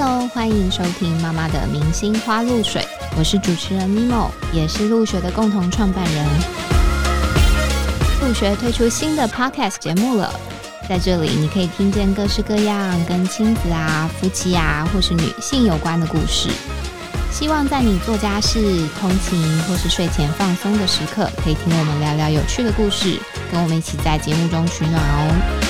Hello，欢迎收听妈妈的明星花露水，我是主持人 Mimo，也是露学的共同创办人。露学推出新的 Podcast 节目了，在这里你可以听见各式各样跟亲子啊、夫妻啊或是女性有关的故事。希望在你做家事、通勤或是睡前放松的时刻，可以听我们聊聊有趣的故事，跟我们一起在节目中取暖哦。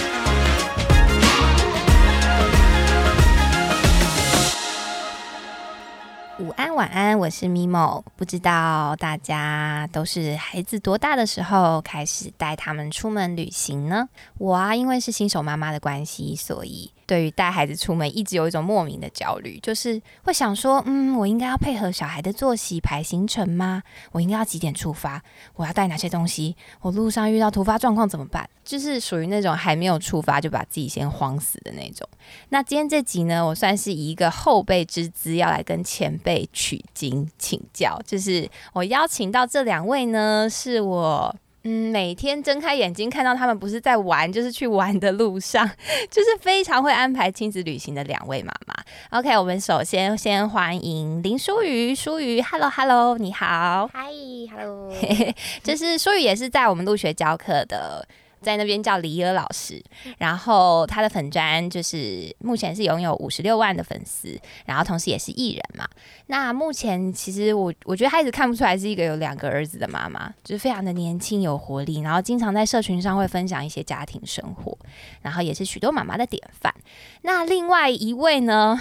晚安，我是咪某。不知道大家都是孩子多大的时候开始带他们出门旅行呢？我啊，因为是新手妈妈的关系，所以。对于带孩子出门，一直有一种莫名的焦虑，就是会想说，嗯，我应该要配合小孩的作息排行程吗？我应该要几点出发？我要带哪些东西？我路上遇到突发状况怎么办？就是属于那种还没有出发就把自己先慌死的那种。那今天这集呢，我算是以一个后辈之姿要来跟前辈取经请教，就是我邀请到这两位呢，是我。嗯，每天睁开眼睛看到他们不是在玩，就是去玩的路上，就是非常会安排亲子旅行的两位妈妈。OK，我们首先先欢迎林淑瑜，淑瑜，Hello Hello，你好，Hi Hello，就是淑瑜也是在我们入学教课的。在那边叫李尔老师，然后他的粉砖就是目前是拥有五十六万的粉丝，然后同时也是艺人嘛。那目前其实我我觉得他一直看不出来是一个有两个儿子的妈妈，就是非常的年轻有活力，然后经常在社群上会分享一些家庭生活，然后也是许多妈妈的典范。那另外一位呢？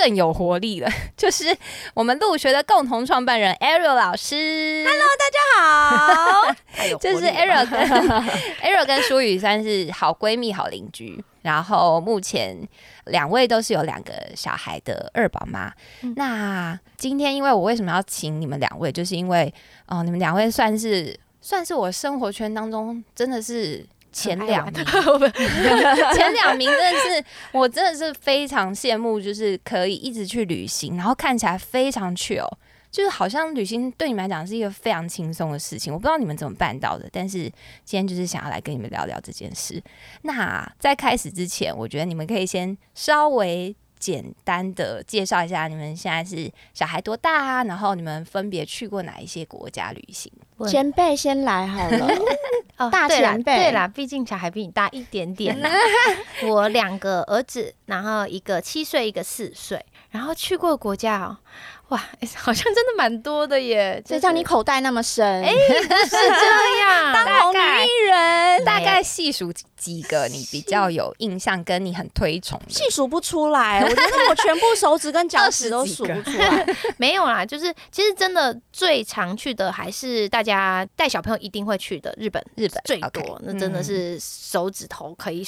更有活力了，就是我们陆学的共同创办人 Ariel 老师。Hello，大家好。就是 Ariel 跟 Ariel 跟舒雨算是好闺蜜、好邻居。然后目前两位都是有两个小孩的二宝妈。那今天因为我为什么要请你们两位，就是因为哦，你们两位算是算是我生活圈当中真的是。前两名，前两名真的是我真的是非常羡慕，就是可以一直去旅行，然后看起来非常 chill，就是好像旅行对你们来讲是一个非常轻松的事情。我不知道你们怎么办到的，但是今天就是想要来跟你们聊聊这件事。那在开始之前，我觉得你们可以先稍微。简单的介绍一下，你们现在是小孩多大啊？然后你们分别去过哪一些国家旅行？前辈先来好了。哦，大前辈，对啦，毕竟小孩比你大一点点。我两个儿子，然后一个七岁，一个四岁，然后去过国家哦。哇，好像真的蛮多的耶！谁叫你口袋那么深？哎，是这样，当红女艺人，大概细数几个你比较有印象，跟你很推崇，细数不出来。我觉得我全部手指跟脚趾都数不出来。没有啦，就是其实真的最常去的还是大家带小朋友一定会去的日本，日本最多，那真的是手指头可以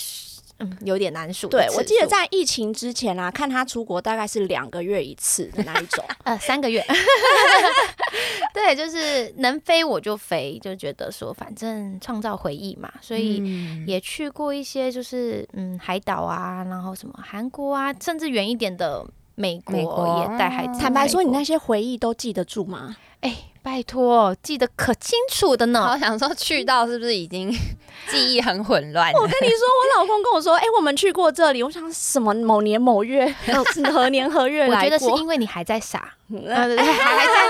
嗯。有点难数。对，我记得在疫情之前啊，看他出国大概是两个月一次的那一种，呃，三个月。对，就是能飞我就飞，就觉得说反正创造回忆嘛，所以也去过一些就是嗯海岛啊，然后什么韩国啊，甚至远一点的美国也带孩子。坦白说，你那些回忆都记得住吗？哎，拜托，记得可清楚的呢。我想说，去到是不是已经 记忆很混乱？我跟你说，我老公跟我说，哎，我们去过这里。我想什么某年某月，何年何月来我觉得是因为你还在傻，还在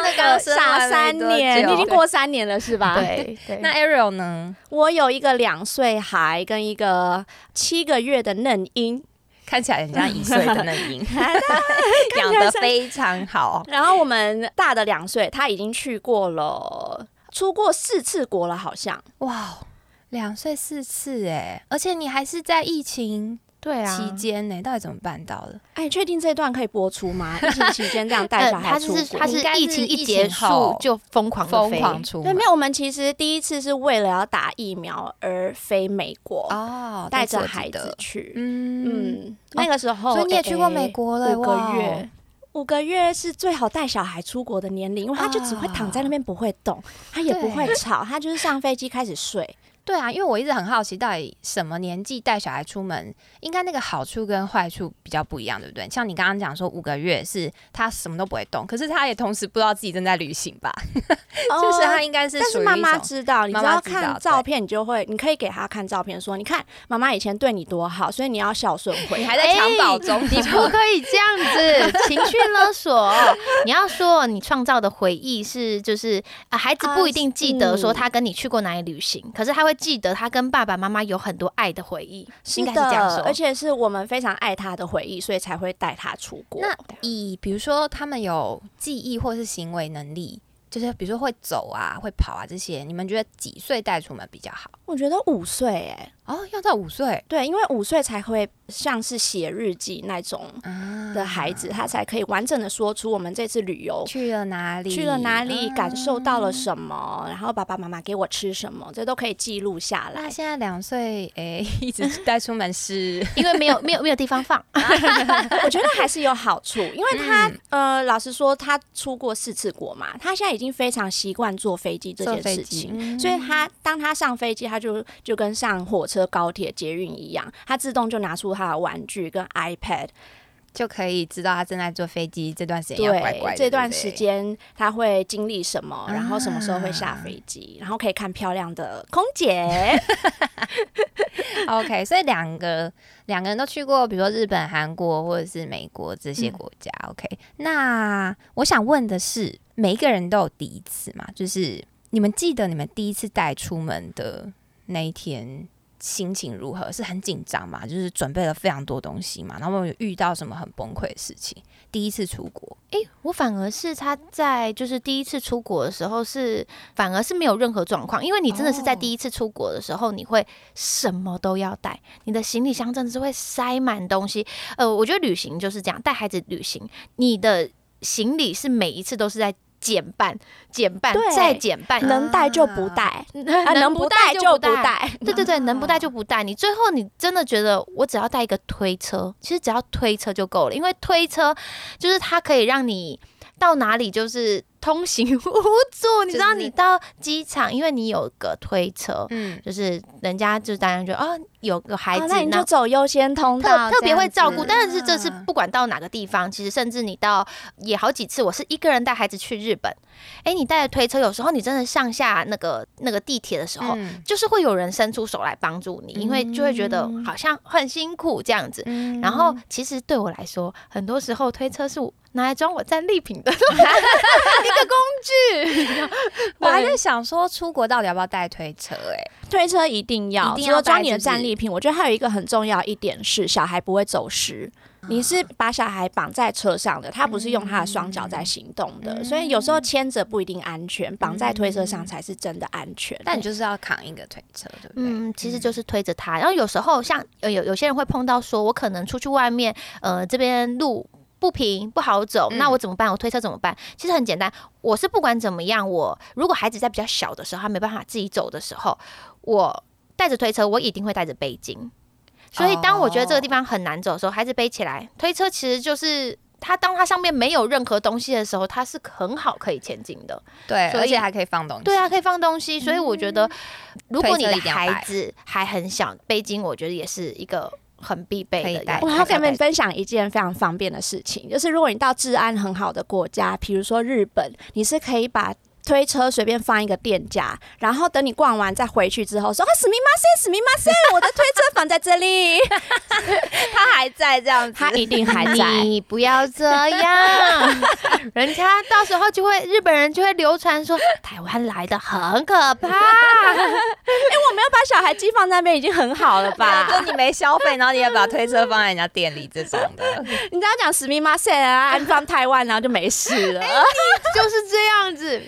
那个傻三年，你已经过三年了，是吧？对。那 Ariel 呢？我有一个两岁孩跟一个七个月的嫩婴。看起来很像一岁的嫩婴，养的非常好。然后我们大的两岁，他已经去过了，出过四次国了，好像。哇，两岁四次哎，而且你还是在疫情。对啊，期间呢，到底怎么办到的？哎，确定这段可以播出吗？疫情期间这样带小孩出国，他是疫情一结束就疯狂疯狂出。对，没有，我们其实第一次是为了要打疫苗而飞美国哦，带着孩子去。嗯嗯，那个时候，所以你也去过美国了，五个月，五个月是最好带小孩出国的年龄，因为他就只会躺在那边不会动，他也不会吵，他就是上飞机开始睡。对啊，因为我一直很好奇，到底什么年纪带小孩出门，应该那个好处跟坏处比较不一样，对不对？像你刚刚讲说五个月是他什么都不会动，可是他也同时不知道自己正在旅行吧？就是他应该是，但是妈妈知道，你知道看照片，你就会，你可以给他看照片，说你看妈妈以前对你多好，所以你要孝顺回。你还在襁褓中，你不可以这样子，情绪勒索。你要说你创造的回忆是，就是啊，孩子不一定记得说他跟你去过哪里旅行，可是他会记得他跟。爸爸妈妈有很多爱的回忆，应该是这样说，而且是我们非常爱他的回忆，所以才会带他出国。那以比如说他们有记忆或是行为能力。就是比如说会走啊，会跑啊这些，你们觉得几岁带出门比较好？我觉得五岁哎，哦，要到五岁，对，因为五岁才会像是写日记那种的孩子，他才可以完整的说出我们这次旅游去了哪里，去了哪里，感受到了什么，然后爸爸妈妈给我吃什么，这都可以记录下来。那现在两岁，哎，一直带出门是 因为没有没有没有地方放，我觉得还是有好处，因为他呃，老实说，他出过四次国嘛，他现在已经。已经非常习惯坐飞机这件事情，所以他当他上飞机，他就就跟上火车、高铁、捷运一样，他自动就拿出他的玩具跟 iPad，就可以知道他正在坐飞机这段时间要乖乖。这段时间他会经历什么，然后什么时候会下飞机，然后可以看漂亮的空姐。OK，所以两个两个人都去过，比如说日本、韩国或者是美国这些国家。OK，那我想问的是。每一个人都有第一次嘛，就是你们记得你们第一次带出门的那一天心情如何？是很紧张嘛？就是准备了非常多东西嘛？然后有遇到什么很崩溃的事情？第一次出国，诶，我反而是他在就是第一次出国的时候是反而是没有任何状况，因为你真的是在第一次出国的时候，你会什么都要带，你的行李箱真的是会塞满东西。呃，我觉得旅行就是这样，带孩子旅行，你的。行李是每一次都是在减半、减半再减半，能带就不带，能不带就不带。对对对，能不带就不带。你最后你真的觉得我只要带一个推车，其实只要推车就够了，因为推车就是它可以让你到哪里就是。通行无阻，你知道，你到机场，因为你有个推车，嗯，就是人家就当然觉得哦，有个孩子，那你就走优先通道，特别会照顾。但是这次不管到哪个地方，其实甚至你到也好几次，我是一个人带孩子去日本，哎，你带着推车，有时候你真的上下那个那个地铁的时候，就是会有人伸出手来帮助你，因为就会觉得好像很辛苦这样子。然后其实对我来说，很多时候推车是拿来装我战利品的。个工具，我还在想说出国到底要不要带推车？哎，推车一定要，除了装你的战利品，我觉得还有一个很重要一点是，小孩不会走失。你是把小孩绑在车上的，他不是用他的双脚在行动的，所以有时候牵着不一定安全，绑在推车上才是真的安全。但你就是要扛一个推车，对不对？嗯，其实就是推着他。然后有时候像有有些人会碰到说，我可能出去外面，呃，这边路。不平不好走，那我怎么办？我推车怎么办？其实很简单，我是不管怎么样，我如果孩子在比较小的时候，他没办法自己走的时候，我带着推车，我一定会带着背巾。所以当我觉得这个地方很难走的时候，孩子背起来，推车其实就是它，当它上面没有任何东西的时候，它是很好可以前进的。对，而且还可以放东西。对啊，可以放东西。所以我觉得，如果你的孩子还很小，背巾我觉得也是一个。很必备的。我要跟你们分享一件非常方便的事情，就是如果你到治安很好的国家，比如说日本，你是可以把。推车随便放一个店家，然后等你逛完再回去之后说啊，史密马塞，史密马塞，我的推车放在这里，他还在这样子，他一定还在。你不要这样，人家到时候就会日本人就会流传说台湾来的很可怕。哎，我没有把小孩寄放在那边已经很好了吧？就你没消费，然后你也把推车放在人家店里这种的，你只要讲史密马塞啊，安放台湾，然后就没事了。就是这样子。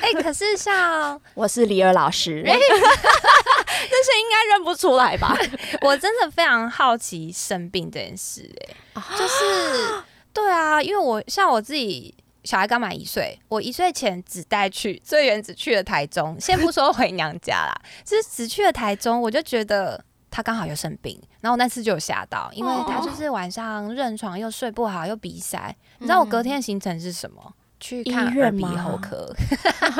哎，可是像 我是李尔老师，这些应该认不出来吧？我真的非常好奇生病这件事，哎，就是对啊，因为我像我自己小孩刚满一岁，我一岁前只带去最远只去了台中，先不说回娘家啦，就是只去了台中，我就觉得他刚好又生病，然后那次就有吓到，因为他就是晚上认床又睡不好又鼻塞，你知道我隔天的行程是什么？去看耳鼻喉科，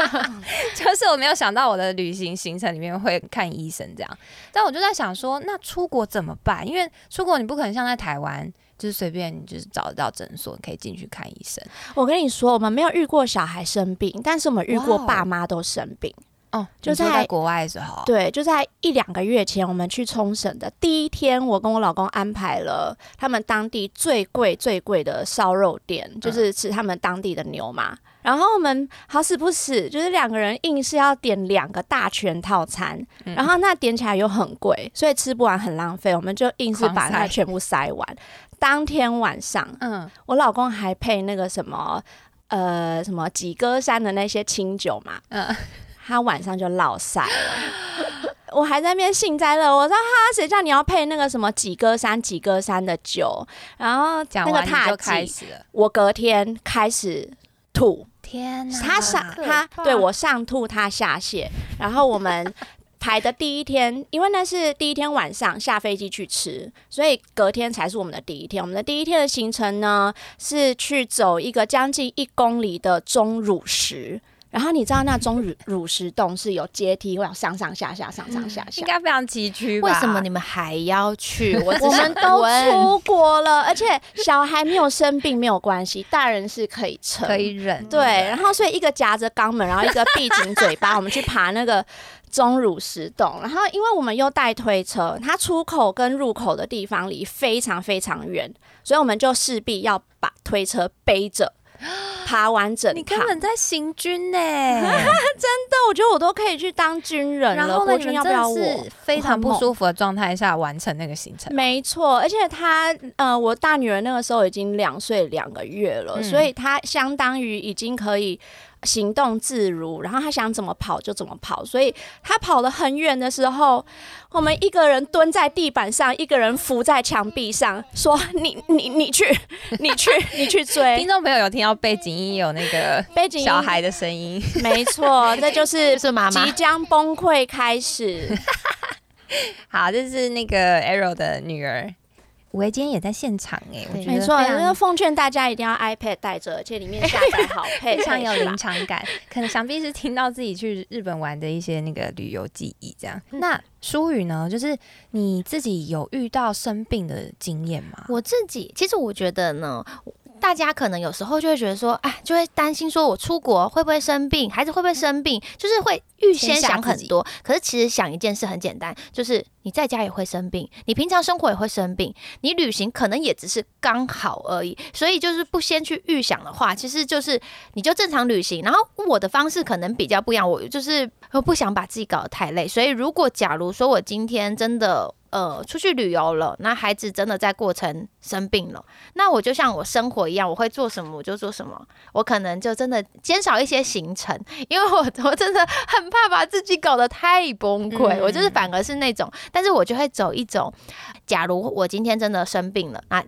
就是我没有想到我的旅行行程里面会看医生这样。但我就在想说，那出国怎么办？因为出国你不可能像在台湾，就是随便你就是找得到诊所可以进去看医生。我跟你说，我们没有遇过小孩生病，但是我们遇过爸妈都生病。哦，就在国外的时候，对，就在一两个月前，我们去冲绳的第一天，我跟我老公安排了他们当地最贵最贵的烧肉店，就是吃他们当地的牛嘛。然后我们好死不死，就是两个人硬是要点两个大全套餐，然后那点起来又很贵，所以吃不完很浪费，我们就硬是把它全部塞完。当天晚上，嗯，我老公还配那个什么，呃，什么几歌山的那些清酒嘛，嗯。他晚上就落晒了，我还在那边幸灾乐。我说哈，谁叫你要配那个什么几哥山几哥山的酒？然后那个踏开始了，我隔天开始吐。天哪！他上他对我上吐，他下泻。然后我们排的第一天，因为那是第一天晚上下飞机去吃，所以隔天才是我们的第一天。我们的第一天的行程呢，是去走一个将近一公里的钟乳石。然后你知道那钟乳乳石洞是有阶梯，会上上下下、上上下下，应该非常崎岖吧？为什么你们还要去？我 我们都出国了，而且小孩没有生病没有关系，大人是可以撑、可以忍。对，然后所以一个夹着肛门，然后一个闭紧嘴巴，我们去爬那个钟乳石洞。然后因为我们又带推车，它出口跟入口的地方离非常非常远，所以我们就势必要把推车背着。爬完整，你根本在行军呢！真的，我觉得我都可以去当军人了。国军要不要我？非常不舒服的状态下完成那个行程，没错。而且他，呃，我大女儿那个时候已经两岁两个月了，所以她相当于已经可以。行动自如，然后他想怎么跑就怎么跑，所以他跑得很远的时候，我们一个人蹲在地板上，一个人扶在墙壁上，说：“ 你你你去，你去你去追。”听众朋友有听到背景音有那个背景小孩的声音，没错，这就是即将崩溃开始。好，这是那个 Arrow 的女儿。五维今天也在现场哎，我觉得没错，那奉劝大家一定要 iPad 带着，而且里面下载好，非常有临场感。可能想必是听到自己去日本玩的一些那个旅游记忆这样。那舒宇呢？就是你自己有遇到生病的经验吗？我自己其实我觉得呢。大家可能有时候就会觉得说，哎，就会担心说，我出国会不会生病，孩子会不会生病，就是会预先想很多。可是其实想一件事很简单，就是你在家也会生病，你平常生活也会生病，你旅行可能也只是刚好而已。所以就是不先去预想的话，其实就是你就正常旅行。然后我的方式可能比较不一样，我就是不想把自己搞得太累。所以如果假如说我今天真的。呃，出去旅游了，那孩子真的在过程生病了，那我就像我生活一样，我会做什么我就做什么，我可能就真的减少一些行程，因为我我真的很怕把自己搞得太崩溃，我就是反而是那种，但是我就会走一种，假如我今天真的生病了，那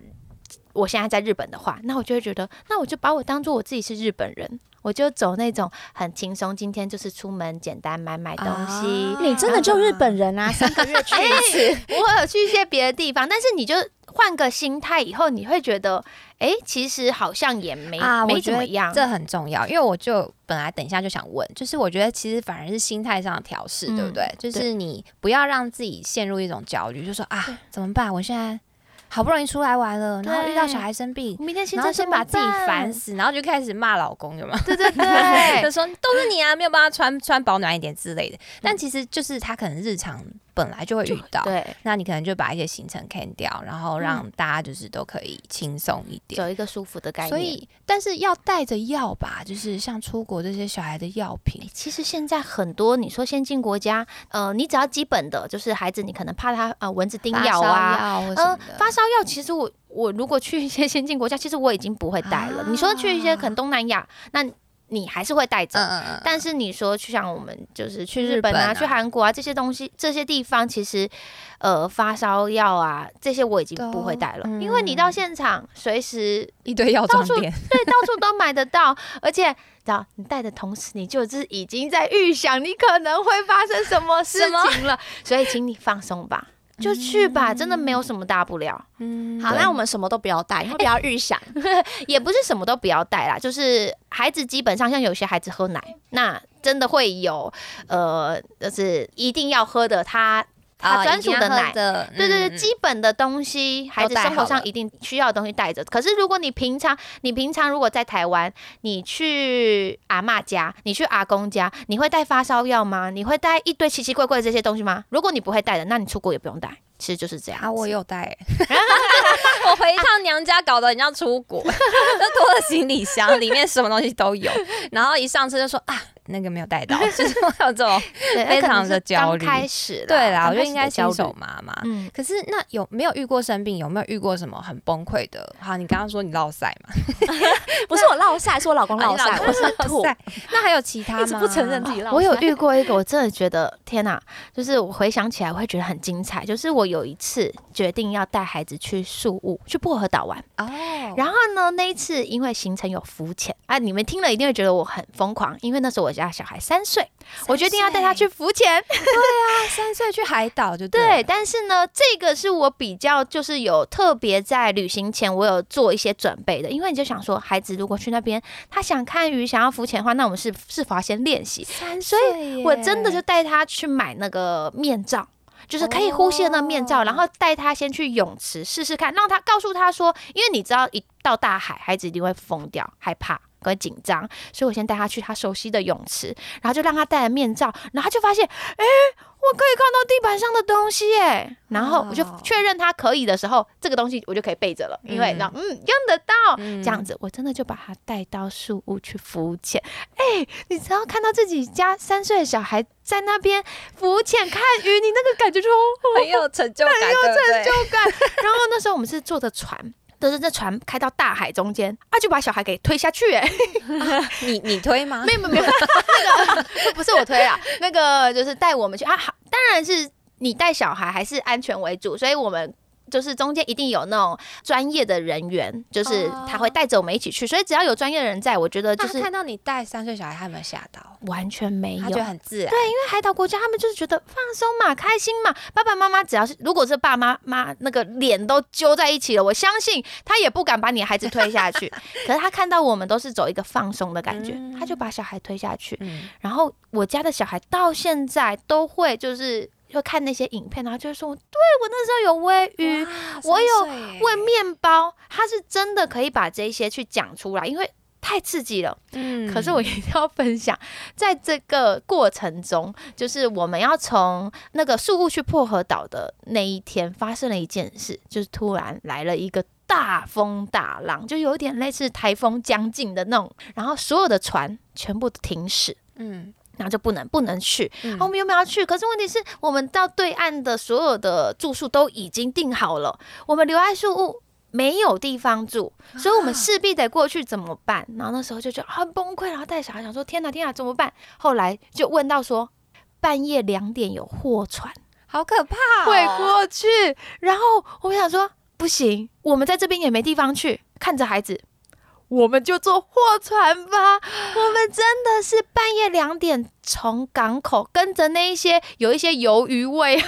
我现在在日本的话，那我就会觉得，那我就把我当做我自己是日本人。我就走那种很轻松，今天就是出门简单买买东西。你真的就日本人啊？三个月去一次，我有去一些别的地方，但是你就换个心态以后，你会觉得，哎，其实好像也没没怎么样。这很重要，因为我就本来等一下就想问，就是我觉得其实反而是心态上的调试，对不对？就是你不要让自己陷入一种焦虑，就说啊，怎么办？我现在。好不容易出来玩了，然后遇到小孩生病，明天然后先把自己烦死，然后就开始骂老公，有吗？对对 对，就说都是你啊，没有办法穿穿保暖一点之类的。但其实就是他可能日常。本来就会遇到，对，那你可能就把一些行程 can 掉，然后让大家就是都可以轻松一点，走一个舒服的概念。所以，但是要带着药吧，就是像出国这些小孩的药品。其实现在很多，你说先进国家，呃，你只要基本的，就是孩子你可能怕他呃蚊子叮咬啊，嗯，发烧药。其实我我如果去一些先进国家，其实我已经不会带了。你说去一些可能东南亚，那。你还是会带着，但是你说去像我们就是去日本啊、去韩国啊这些东西，这些地方其实，呃，发烧药啊这些我已经不会带了，因为你到现场随时 一堆药妆店，对，到处都买得到，而且知道你带的同时，你就是已经在预想你可能会发生什么事情了，所以请你放松吧。就去吧，真的没有什么大不了。嗯，好，那我们什么都不要带，因为不要预想，也不是什么都不要带啦，就是孩子基本上像有些孩子喝奶，那真的会有呃，就是一定要喝的他。他专属的奶，对对对，基本的东西，孩子生活上一定需要的东西带着。可是如果你平常，你平常如果在台湾，你去阿妈家，你去阿公家，你会带发烧药吗？你会带一堆奇奇怪怪的这些东西吗？如果你不会带的，那你出国也不用带。其实就是这样啊，我有带，我回一趟娘家，搞得很像出国，就拖了行李箱，里面什么东西都有，然后一上车就说啊。那个没有带到，就是有这种 非常的焦虑。开始对啦，我觉得应该新手妈妈。嗯，可是那有没有遇过生病？有没有遇过什么很崩溃的？好，你刚刚说你落晒嘛？不是我落晒，是我老公落晒，我是吐。那还有其他吗？不承认自己落。我有遇过一个，我真的觉得天哪！就是我回想起来，我会觉得很精彩。就是我有一次决定要带孩子去树屋，去薄荷岛玩。哦。然后呢，那一次因为行程有浮潜啊，你们听了一定会觉得我很疯狂，因为那时候我。家小孩三岁，我决定要带他去浮潜。对啊，三岁去海岛就对。但是呢，这个是我比较就是有特别在旅行前我有做一些准备的，因为你就想说，孩子如果去那边，他想看鱼，想要浮潜的话，那我们是是否要先练习？三岁，所以我真的就带他去买那个面罩，就是可以呼吸的那面罩，然后带他先去泳池试试看，让他告诉他说，因为你知道一到大海，孩子一定会疯掉，害怕。会紧张，所以我先带他去他熟悉的泳池，然后就让他戴了面罩，然后他就发现，哎，我可以看到地板上的东西，哎，然后我就确认他可以的时候，这个东西我就可以背着了，因为那嗯用得到，这样子，我真的就把他带到树屋去浮潜，哎，你只要看到自己家三岁的小孩在那边浮潜看鱼，你那个感觉就很有成就感，很有成就感。然后那时候我们是坐着船。都是这船开到大海中间，啊，就把小孩给推下去，哎，你你推吗？没有没有，那个 不是我推啊，那个就是带我们去啊，好，当然是你带小孩还是安全为主，所以我们。就是中间一定有那种专业的人员，就是他会带着我们一起去，所以只要有专业的人在，我觉得就是看到你带三岁小孩，他有没有吓到？完全没有，他觉得很自然。对，因为海岛国家，他们就是觉得放松嘛，开心嘛。爸爸妈妈只要是，如果是爸妈妈那个脸都揪在一起了，我相信他也不敢把你的孩子推下去。可是他看到我们都是走一个放松的感觉，他就把小孩推下去。然后我家的小孩到现在都会就是。就看那些影片，然后就说：“对我那时候有喂鱼，我有喂面包。”他是真的可以把这些去讲出来，因为太刺激了。嗯，可是我一定要分享，在这个过程中，就是我们要从那个树屋去薄荷岛的那一天，发生了一件事，就是突然来了一个大风大浪，就有点类似台风将近的那种，然后所有的船全部停驶。嗯。然后就不能不能去，我们有没有要去？可是问题是我们到对岸的所有的住宿都已经订好了，我们留在树屋没有地方住，所以我们势必得过去，怎么办？然后那时候就觉得很崩溃，然后带小孩想说：天哪天哪，怎么办？后来就问到说，半夜两点有货船，好可怕，会过去。然后我们想说，不行，我们在这边也没地方去，看着孩子。我们就坐货船吧。我们真的是半夜两点从港口跟着那一些有一些鱿鱼味，一些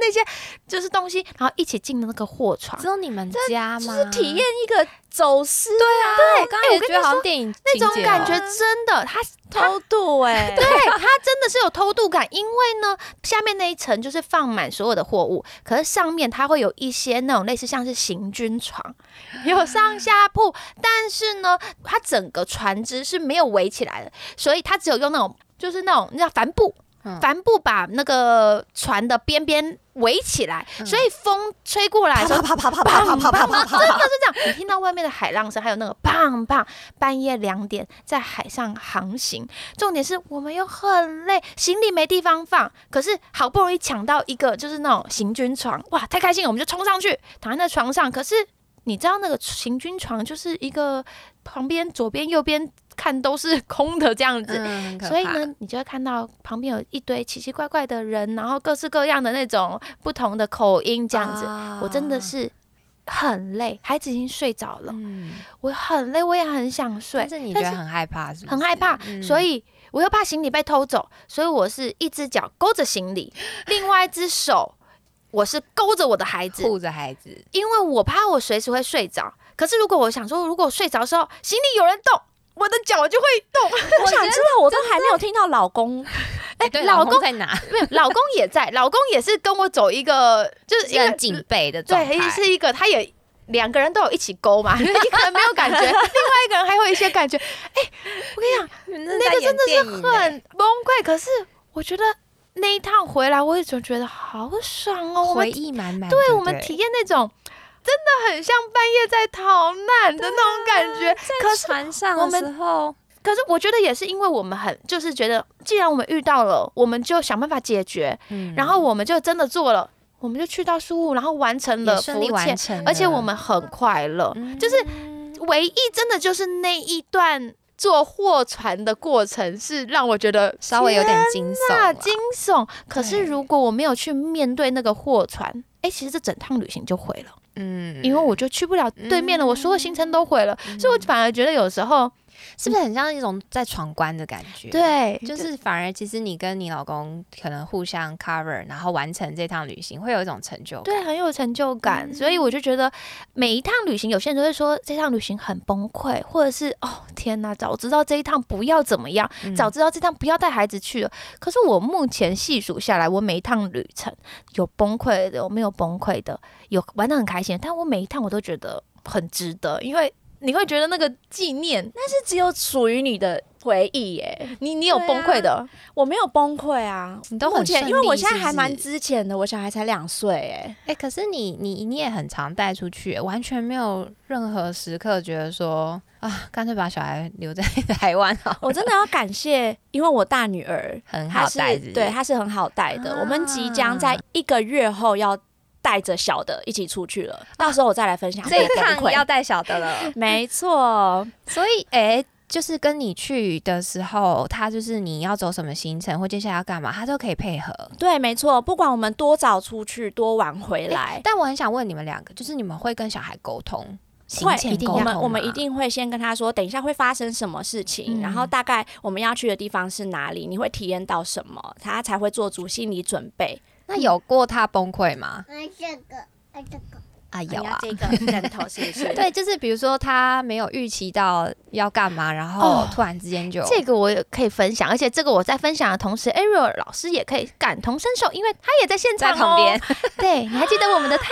那些就是东西，然后一起进的那个货船。只有你们家吗？是体验一个。走私对啊，对，我刚刚也觉得好像电影那种感觉，真的，他偷渡 哎，对 他真的是有偷渡感，因为呢，下面那一层就是放满所有的货物，可是上面它会有一些那种类似像是行军床，有上下铺，但是呢，它整个船只是没有围起来的，所以它只有用那种就是那种叫帆布。帆布把那个船的边边围起来，所以风吹过来，啪啪啪啪啪啪啪啪啪，真的是这样。你听到外面的海浪声，还有那个砰砰，半夜两点在海上航行。重点是我们又很累，行李没地方放，可是好不容易抢到一个就是那种行军床，哇，太开心了，我们就冲上去躺在那床上。可是你知道那个行军床就是一个旁边左边右边。看都是空的这样子，所以呢，你就会看到旁边有一堆奇奇怪怪的人，然后各式各样的那种不同的口音这样子。我真的是很累，孩子已经睡着了，我很累，我也很想睡。但是你觉得很害怕，是很害怕，所以我又怕行李被偷走，所以我是一只脚勾着行李，另外一只手我是勾着我的孩子，护着孩子，因为我怕我随时会睡着。可是如果我想说，如果我睡着的时候，行李有人动，我的脚就会动。我想知道，我都还没有听到老公。哎，老公在哪？没有，老公也在。老公也是跟我走一个，就是一个警备的状态，是一个，他也两个人都有一起勾嘛。一个人没有感觉，另外一个人还有一些感觉。哎，我跟你讲，那个真的是很崩溃。可是我觉得那一趟回来，我也总觉得好爽哦，回忆满满。对我们体验那种。真的很像半夜在逃难的那种感觉。可是船上的时候，可是我觉得也是因为我们很就是觉得，既然我们遇到了，我们就想办法解决。嗯，然后我们就真的做了，我们就去到书屋，然后完成了顺利完成，而且我们很快乐。就是唯一真的就是那一段坐货船的过程是让我觉得稍微有点惊悚，惊悚。可是如果我没有去面对那个货船，哎，其实这整趟旅行就毁了。嗯，因为我就去不了对面了，我所有行程都毁了，所以我反而觉得有时候。是不是很像一种在闯关的感觉？对，就是反而其实你跟你老公可能互相 cover，然后完成这趟旅行，会有一种成就感，对，很有成就感。所以我就觉得每一趟旅行，有些人都会说这趟旅行很崩溃，或者是哦天哪，早知道这一趟不要怎么样，早知道这趟不要带孩子去了。可是我目前细数下来，我每一趟旅程有崩溃的，有没有崩溃的，有玩的很开心，但我每一趟我都觉得很值得，因为。你会觉得那个纪念，那是只有属于你的回忆耶。你你有崩溃的，我没有崩溃啊。你都很因为我现在还蛮之前的，我小孩才两岁哎哎，可是你你你也很常带出去，完全没有任何时刻觉得说啊，干脆把小孩留在台湾好。我真的要感谢，因为我大女儿 很好带，对，她是很好带的。我们即将在一个月后要。带着小的一起出去了，到时候我再来分享。这一趟要带小的了，没错。所以，哎，就是跟你去的时候，他就是你要走什么行程或接下来要干嘛，他都可以配合。对，没错。不管我们多早出去，多晚回来，但我很想问你们两个，就是你们会跟小孩沟通，会一定我们我们一定会先跟他说，等一下会发生什么事情，然后大概我们要去的地方是哪里，你会体验到什么，他才会做足心理准备。那有过他崩溃吗？这个，这个啊有啊，这个枕头是不是？对，就是比如说他没有预期到要干嘛，然后突然之间就这个我也可以分享，而且这个我在分享的同时，Ariel 老师也可以感同身受，因为他也在现场旁边。对，你还记得我们的泰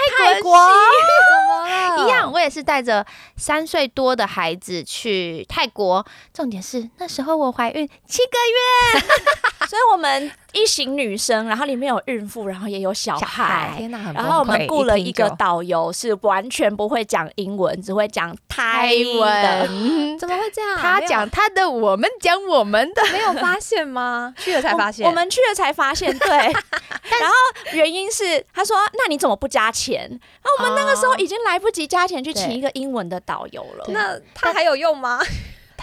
国？怎么一样，我也是带着三岁多的孩子去泰国，重点是那时候我怀孕七个月，所以我们。一行女生，然后里面有孕妇，然后也有小孩。天哪，然后我们雇了一个导游，是完全不会讲英文，只会讲泰文。怎么会这样？他讲他的，我们讲我们的。没有发现吗？去了才发现。我们去了才发现，对。然后原因是他说：“那你怎么不加钱？”那我们那个时候已经来不及加钱去请一个英文的导游了。那他还有用吗？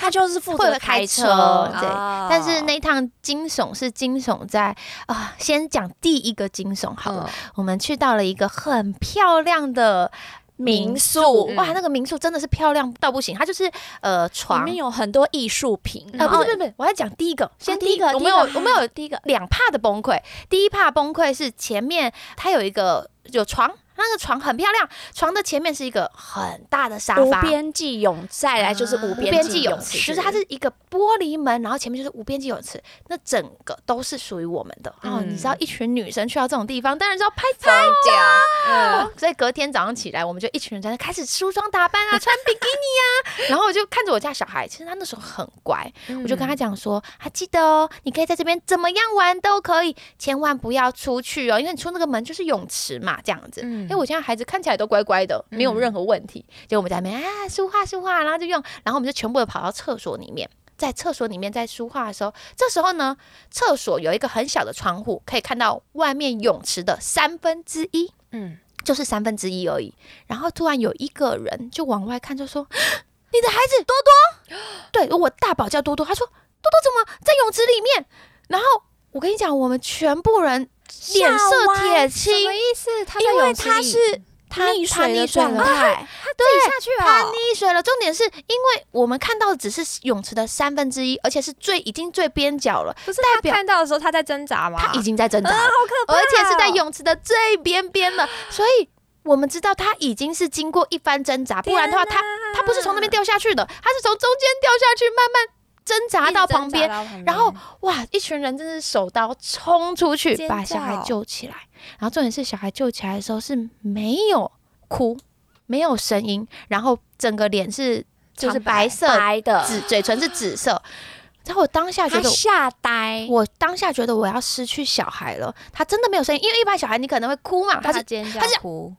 他就是负责开车，对。但是那趟惊悚是惊悚在啊，先讲第一个惊悚好了。我们去到了一个很漂亮的民宿，哇，那个民宿真的是漂亮到不行。它就是呃，床里面有很多艺术品。啊，不是不是不是，我要讲第一个，先第一个，我们有我们有第一个两怕的崩溃。第一怕崩溃是前面它有一个有床。那个床很漂亮，床的前面是一个很大的沙发，无边际泳，再来就是无边际泳池，就是它是一个玻璃门，然后前面就是无边际泳池，那整个都是属于我们的。哦，你知道一群女生去到这种地方，当然是要拍照啊。所以隔天早上起来，我们就一群人在那开始梳妆打扮啊，穿比基尼啊，然后我就看着我家小孩，其实他那时候很乖，我就跟他讲说，还记得哦，你可以在这边怎么样玩都可以，千万不要出去哦，因为你出那个门就是泳池嘛，这样子。因为我现在孩子看起来都乖乖的，没有任何问题。就我们在那边啊，书画书画，然后就用，然后我们就全部都跑到厕所里面，在厕所里面在书画的时候，这时候呢，厕所有一个很小的窗户，可以看到外面泳池的三分之一，嗯，就是三分之一而已。然后突然有一个人就往外看，就说：“你的孩子多多，对我大宝叫多多。”他说：“多多怎么在泳池里面？”然后我跟你讲，我们全部人。脸色铁青，什么意思？因为他是他溺水的状态，他自己下去了，他溺水了。重点是因为我们看到的只是泳池的三分之一，而且是最已经最边角了。不是代表看到的时候他在挣扎吗？他已经在挣扎了，好可怕，而且是在泳池的最边边了。所以我们知道他已经是经过一番挣扎，不然的话他他不是从那边掉下去的，他是从中间掉下去，慢慢。挣扎到旁边，然后哇，一群人真是手刀冲出去把小孩救起来。然后重点是小孩救起来的时候是没有哭，没有声音，然后整个脸是就是白色紫嘴唇是紫色。然后我当下觉得吓呆，我当下觉得我要失去小孩了。他真的没有声音，因为一般小孩你可能会哭嘛，他是尖叫哭，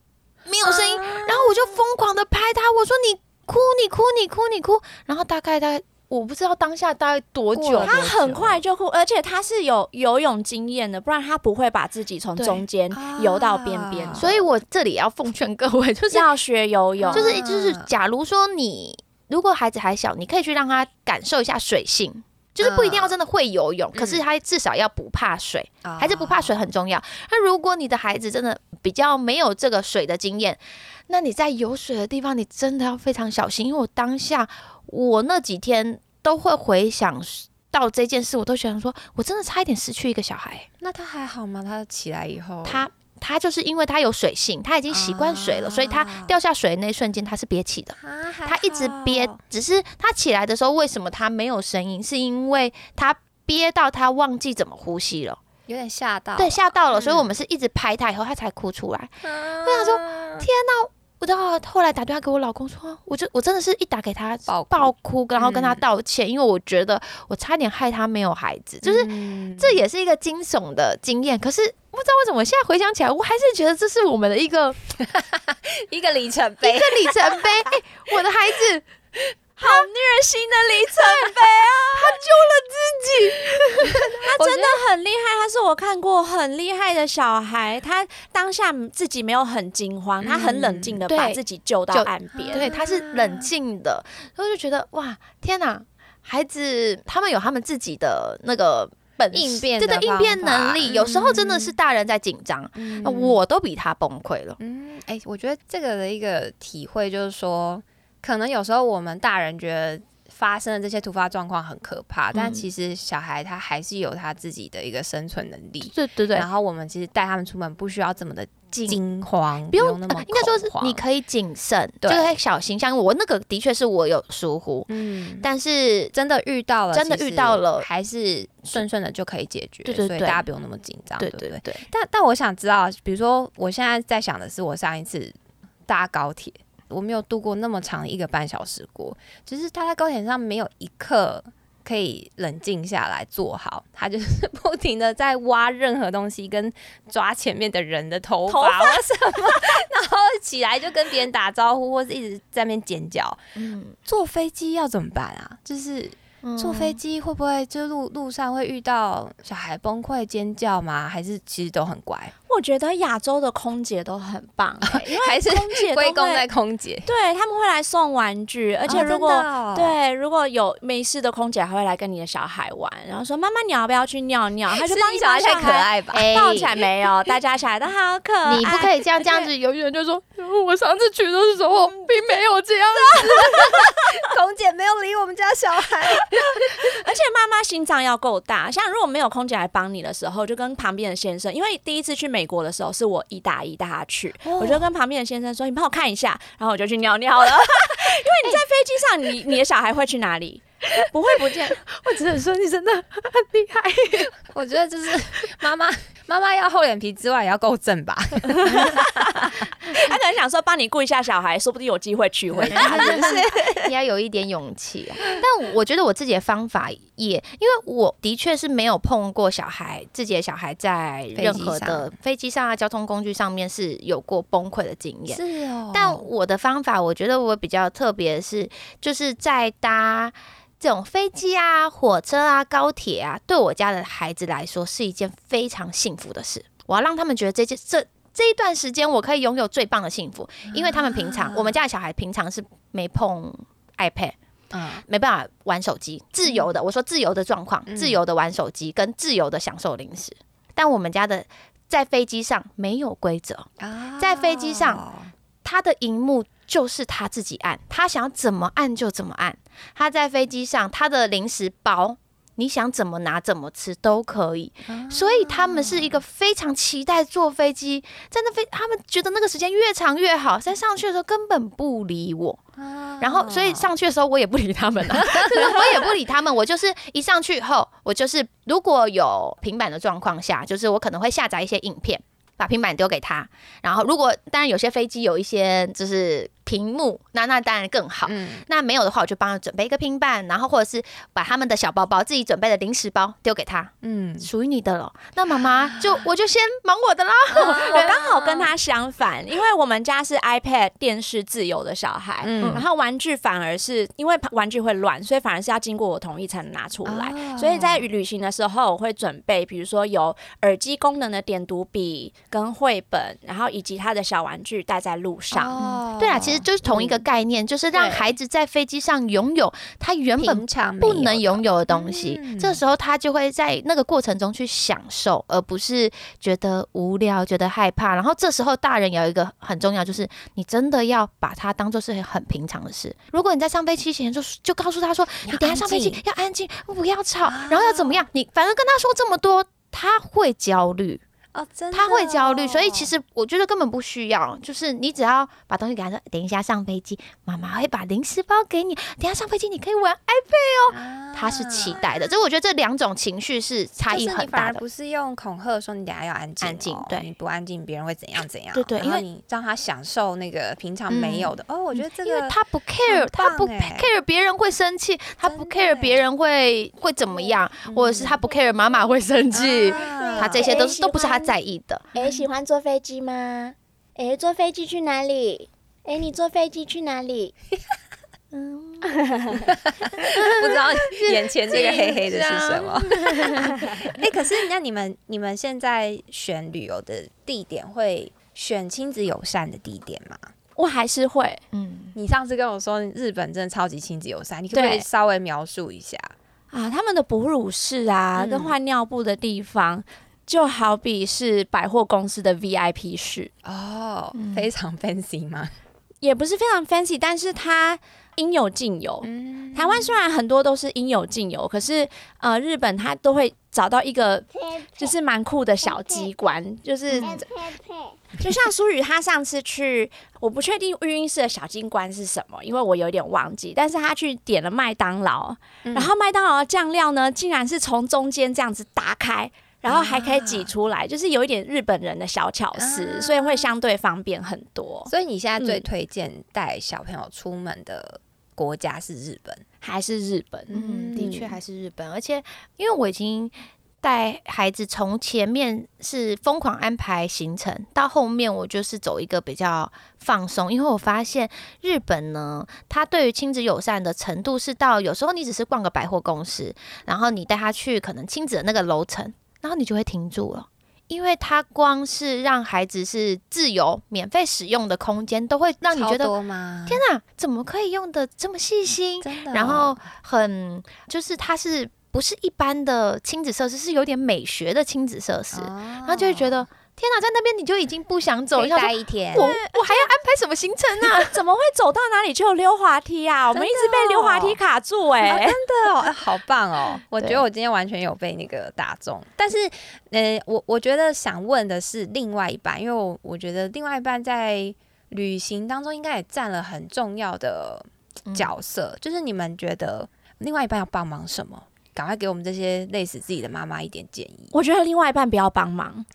没有声音。然后我就疯狂的拍他，我说你哭你哭你哭你哭。然后大概大概。我不知道当下大概多久，他很快就哭，而且他是有游泳经验的，不然他不会把自己从中间游到边边。所以我这里要奉劝各位，就是要学游泳，就是就是，假如说你如果孩子还小，你可以去让他感受一下水性，就是不一定要真的会游泳，可是他至少要不怕水，孩子不怕水很重要。那如果你的孩子真的比较没有这个水的经验，那你在有水的地方，你真的要非常小心，因为我当下。我那几天都会回想到这件事，我都想说，我真的差一点失去一个小孩。那他还好吗？他起来以后，他他就是因为他有水性，他已经习惯水了，所以他掉下水那一瞬间他是憋气的，他一直憋。只是他起来的时候，为什么他没有声音？是因为他憋到他忘记怎么呼吸了，有点吓到，对，吓到了。所以我们是一直拍他以后，他才哭出来。我想说，天哪！我到后来打电话给我老公说，我就我真的是一打给他爆哭，然后跟他道歉，因为我觉得我差点害他没有孩子，就是这也是一个惊悚的经验。可是不知道为什么，我现在回想起来，我还是觉得这是我们的一个 一个里程碑，一个里程碑。我的孩子。好虐心的里程碑啊！他救了自己，他真的很厉害。他是我看过很厉害的小孩。他当下自己没有很惊慌，他很冷静的把自己救到岸边。对，他是冷静的。然后就觉得哇，天哪！孩子他们有他们自己的那个本应变，对的应变能力。有时候真的是大人在紧张，我都比他崩溃了。嗯，哎，我觉得这个的一个体会就是说。可能有时候我们大人觉得发生的这些突发状况很可怕，但其实小孩他还是有他自己的一个生存能力。对对对。然后我们其实带他们出门不需要这么的惊慌，不用那么应该说是你可以谨慎，对，小心。像我那个的确是我有疏忽，嗯，但是真的遇到了，真的遇到了，还是顺顺的就可以解决。对对对，大家不用那么紧张，对对对。但但我想知道，比如说我现在在想的是，我上一次搭高铁。我没有度过那么长的一个半小时过，只是他在高铁上没有一刻可以冷静下来坐好，他就是不停的在挖任何东西，跟抓前面的人的头发或什么，然后起来就跟别人打招呼，或是一直在那边尖叫。嗯，坐飞机要怎么办啊？就是。坐飞机会不会就路路上会遇到小孩崩溃尖叫吗？还是其实都很乖？我觉得亚洲的空姐都很棒，因为 还是空姐归功在空姐，对他们会来送玩具，而且如果对如果有没事的空姐还会来跟你的小孩玩，然后说妈妈你要不要去尿尿？他就帮小孩抱起来 没有？大家小孩都好可爱，你不可以这样这样 子，有人就说我上次去的时候并没有这样子，空姐没有理我们家小孩。而且妈妈心脏要够大，像如果没有空姐来帮你的时候，就跟旁边的先生，因为第一次去美国的时候是我一打一带他去，我就跟旁边的先生说：“你帮我看一下。”然后我就去尿尿了。因为你在飞机上，你你的小孩会去哪里？不会不见。我只能说你真的很厉害。我觉得就是妈妈。妈妈要厚脸皮之外，也要够正吧？他可能想说帮你顾一下小孩，说不定有机会娶回家，是不是？要有一点勇气。但我觉得我自己的方法也，因为我的确是没有碰过小孩，自己的小孩在任何的飞机上啊、交通工具上面是有过崩溃的经验。是哦。但我的方法，我觉得我比较特别，是就是在搭。这种飞机啊、火车啊、高铁啊，对我家的孩子来说是一件非常幸福的事。我要让他们觉得这件这这一段时间我可以拥有最棒的幸福，因为他们平常我们家的小孩平常是没碰 iPad，嗯，没办法玩手机，自由的。我说自由的状况，自由的玩手机跟自由的享受零食。但我们家的在飞机上没有规则，在飞机上。他的荧幕就是他自己按，他想怎么按就怎么按。他在飞机上，他的零食包。你想怎么拿怎么吃都可以，所以他们是一个非常期待坐飞机，在那飞，他们觉得那个时间越长越好。在上去的时候根本不理我，然后所以上去的时候我也不理他们了，我也不理他们。我就是一上去后，我就是如果有平板的状况下，就是我可能会下载一些影片，把平板丢给他。然后如果当然有些飞机有一些就是。屏幕，那那当然更好。那没有的话，我就帮他准备一个平板，然后或者是把他们的小包包、自己准备的零食包丢给他。嗯，属于你的了。那妈妈就 我就先忙我的啦。我刚好跟他相反，因为我们家是 iPad 电视自由的小孩，然后玩具反而是因为玩具会乱，所以反而是要经过我同意才能拿出来。所以在旅行的时候，我会准备，比如说有耳机功能的点读笔跟绘本，然后以及他的小玩具带在路上。对啊，其实。就是同一个概念，就是让孩子在飞机上拥有他原本不能拥有的东西。这时候他就会在那个过程中去享受，而不是觉得无聊、觉得害怕。然后这时候大人有一个很重要，就是你真的要把它当做是很平常的事。如果你在上飞机前就就告诉他说：“你等下上飞机要安静，不要吵，然后要怎么样？”你反正跟他说这么多，他会焦虑。哦，真的，他会焦虑，所以其实我觉得根本不需要，就是你只要把东西给他说，等一下上飞机，妈妈会把零食包给你，等下上飞机你可以玩 iPad 哦，他是期待的，所以我觉得这两种情绪是差异很大的，不是用恐吓说你等下要安静，安静，对，你不安静别人会怎样怎样，对对，因为你让他享受那个平常没有的，哦，我觉得这个因为他不 care，他不 care 别人会生气，他不 care 别人会会怎么样，或者是他不 care 妈妈会生气，他这些都是都不是他。在意的，哎，喜欢坐飞机吗？哎，坐飞机去哪里？哎，你坐飞机去哪里？嗯，不知道眼前这个黑黑的是什么？哎，可是那你们你们现在选旅游的地点会选亲子友善的地点吗？我还是会。嗯，你上次跟我说日本真的超级亲子友善，你可不可以稍微描述一下啊？他们的哺乳室啊，跟换尿布的地方。就好比是百货公司的 VIP 室哦，非常 fancy 吗？也不是非常 fancy，但是它应有尽有。台湾虽然很多都是应有尽有，可是呃，日本它都会找到一个就是蛮酷的小机关，就是就像苏雨他上次去，我不确定育婴室的小机关是什么，因为我有点忘记。但是他去点了麦当劳，然后麦当劳的酱料呢，竟然是从中间这样子打开。然后还可以挤出来，就是有一点日本人的小巧思，所以会相对方便很多。所以你现在最推荐带小朋友出门的国家是日本还是日本？嗯，的确还是日本。而且因为我已经带孩子从前面是疯狂安排行程，到后面我就是走一个比较放松，因为我发现日本呢，它对于亲子友善的程度是到有时候你只是逛个百货公司，然后你带他去可能亲子的那个楼层。然后你就会停住了，因为它光是让孩子是自由、免费使用的空间，都会让你觉得天哪，怎么可以用的这么细心？然后很就是它是不是一般的亲子设施，是有点美学的亲子设施，然后就会觉得。天哪，在那边你就已经不想走，要待一天。我我还要安排什么行程呢？怎么会走到哪里就有溜滑梯啊？我们一直被溜滑梯卡住哎，真的哦，好棒哦！我觉得我今天完全有被那个打中。但是，呃，我我觉得想问的是另外一半，因为我我觉得另外一半在旅行当中应该也占了很重要的角色。就是你们觉得另外一半要帮忙什么？赶快给我们这些累死自己的妈妈一点建议。我觉得另外一半不要帮忙。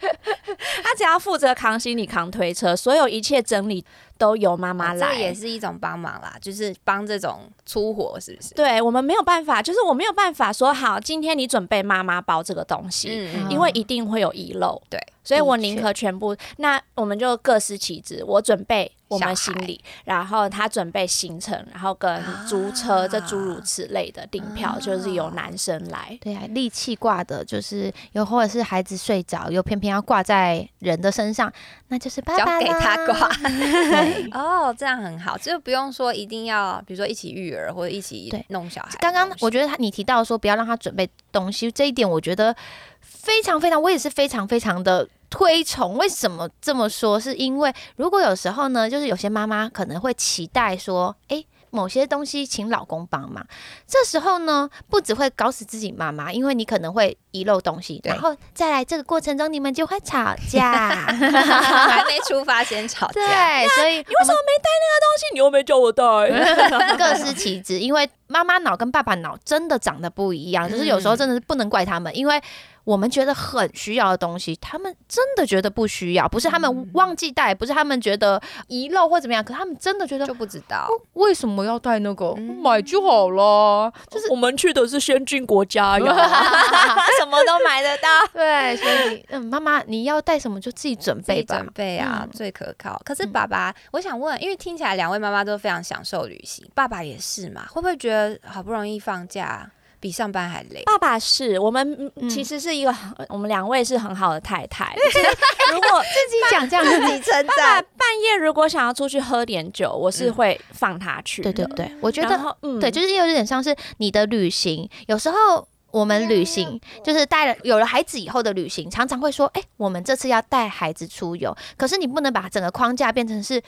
他只要负责扛行李、扛推车，所有一切整理都由妈妈来，这也是一种帮忙啦，就是帮这种粗活，是不是？对我们没有办法，就是我没有办法说好，今天你准备妈妈包这个东西，因为一定会有遗漏，对，所以我宁可全部，那我们就各司其职，我准备。我们心里，然后他准备行程，然后跟租车，这诸如此类的订票，就是由男生来。对啊，力气挂的，就是又或者是孩子睡着，又偏偏要挂在人的身上，那就是交给他挂。哦，这样很好，就不用说一定要，比如说一起育儿或者一起弄小孩。刚刚我觉得他你提到说不要让他准备东西，这一点我觉得非常非常，我也是非常非常的。推崇。为什么这么说？是因为如果有时候呢，就是有些妈妈可能会期待说，哎。某些东西请老公帮忙，这时候呢，不只会搞死自己妈妈，因为你可能会遗漏东西，然后再来这个过程中你们就会吵架，还没出发先吵架，对，所以你为什么没带那个东西？你又没叫我带，各司其职，因为妈妈脑跟爸爸脑真的长得不一样，就是有时候真的是不能怪他们，因为。我们觉得很需要的东西，他们真的觉得不需要，不是他们忘记带，不是他们觉得遗漏或怎么样，可他们真的觉得就不知道为什么要带那个，买就好了。就是我们去的是先进国家，什么都买得到。对，所以 嗯，妈妈你要带什么就自己准备吧，准备啊，最可靠。可是爸爸，我想问，因为听起来两位妈妈都非常享受旅行，爸爸也是嘛？会不会觉得好不容易放假？比上班还累。爸爸是我们其实是一个，我们两位是很好的太太。如果 自己讲这样自己称赞，半夜如果想要出去喝点酒，我是会放他去。对对对，我觉得，嗯对，就是有点像是你的旅行。有时候我们旅行就是带了有了孩子以后的旅行，常常会说，哎，我们这次要带孩子出游，可是你不能把整个框架变成是。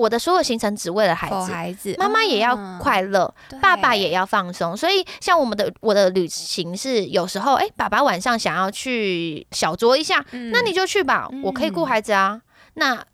我的所有行程只为了孩子，孩子，妈妈也要快乐，爸爸也要放松。所以，像我们的我的旅行是有时候，哎，爸爸晚上想要去小酌一下，那你就去吧，我可以顾孩子啊。那。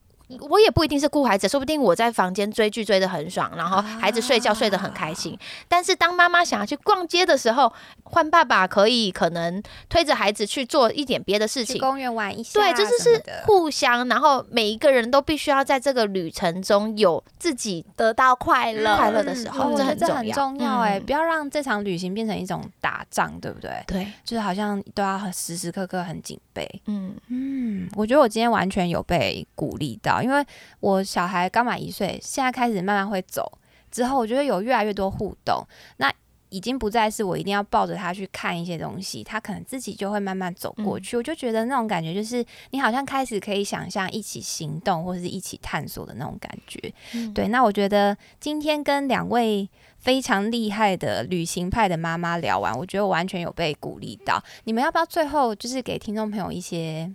我也不一定是顾孩子，说不定我在房间追剧追得很爽，然后孩子睡觉睡得很开心。但是当妈妈想要去逛街的时候，换爸爸可以可能推着孩子去做一点别的事情，公园玩一下。对，就是是互相，然后每一个人都必须要在这个旅程中有自己得到快乐快乐的时候，这很很重要哎，不要让这场旅行变成一种打仗，对不对？对，就是好像都要时时刻刻很警备。嗯嗯，我觉得我今天完全有被鼓励到。因为我小孩刚满一岁，现在开始慢慢会走，之后我觉得有越来越多互动，那已经不再是我一定要抱着他去看一些东西，他可能自己就会慢慢走过去。我就觉得那种感觉，就是你好像开始可以想象一起行动或者是一起探索的那种感觉。对，那我觉得今天跟两位非常厉害的旅行派的妈妈聊完，我觉得我完全有被鼓励到。你们要不要最后就是给听众朋友一些？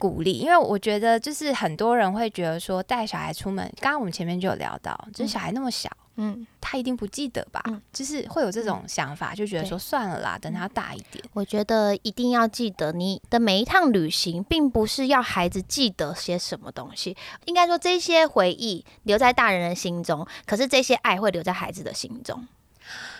鼓励，因为我觉得就是很多人会觉得说带小孩出门，刚刚我们前面就有聊到，就是小孩那么小，嗯，他一定不记得吧？就是会有这种想法，就觉得说算了啦，等他大一点。我觉得一定要记得，你的每一趟旅行，并不是要孩子记得些什么东西，应该说这些回忆留在大人的心中，可是这些爱会留在孩子的心中。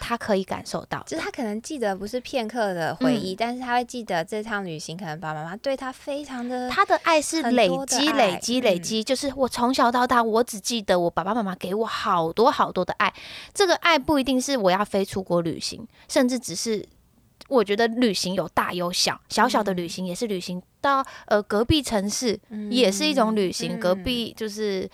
他可以感受到，就是他可能记得不是片刻的回忆，但是他会记得这趟旅行，可能爸爸妈妈对他非常的，他的爱是累积、累积、累积。就是我从小到大，我只记得我爸爸妈妈给我好多好多的爱。这个爱不一定是我要飞出国旅行，甚至只是我觉得旅行有大有小，小小的旅行也是旅行，到呃隔壁城市也是一种旅行，隔壁就是。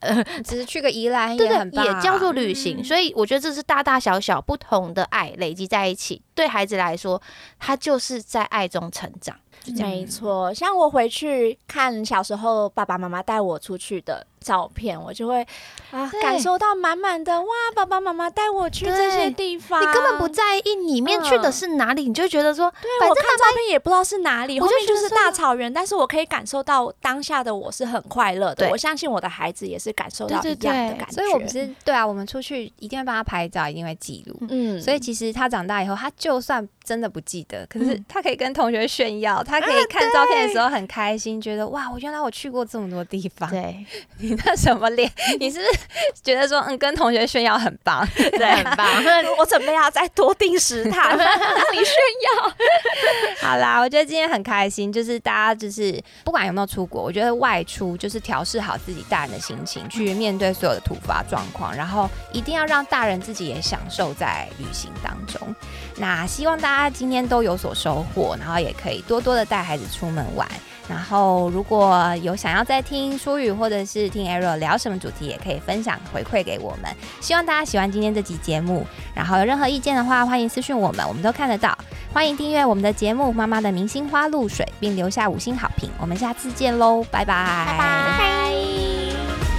呃，只是去个宜兰 对对，也叫做旅行。所以我觉得这是大大小小不同的爱累积在一起，对孩子来说，他就是在爱中成长。没错，像我回去看小时候爸爸妈妈带我出去的。照片我就会啊感受到满满的哇爸爸妈妈带我去这些地方，你根本不在意里面去的是哪里，你就觉得说，对我看照片也不知道是哪里，后面就是大草原，但是我可以感受到当下的我是很快乐的。我相信我的孩子也是感受到一样的感觉。所以我们是对啊，我们出去一定会帮他拍照，一定会记录。嗯，所以其实他长大以后，他就算真的不记得，可是他可以跟同学炫耀，他可以看照片的时候很开心，觉得哇，我原来我去过这么多地方。对。你那什么脸？你是是觉得说，嗯，跟同学炫耀很棒，对，很棒。我准备要再多订十趟，让你炫耀。好啦，我觉得今天很开心，就是大家就是不管有没有出国，我觉得外出就是调试好自己大人的心情，去面对所有的突发状况，然后一定要让大人自己也享受在旅行当中。那希望大家今天都有所收获，然后也可以多多的带孩子出门玩。然后，如果有想要再听舒语或者是听 Ariel 聊什么主题，也可以分享回馈给我们。希望大家喜欢今天这集节目。然后有任何意见的话，欢迎私讯我们，我们都看得到。欢迎订阅我们的节目《妈妈的明星花露水》，并留下五星好评。我们下次见喽，拜拜，拜拜。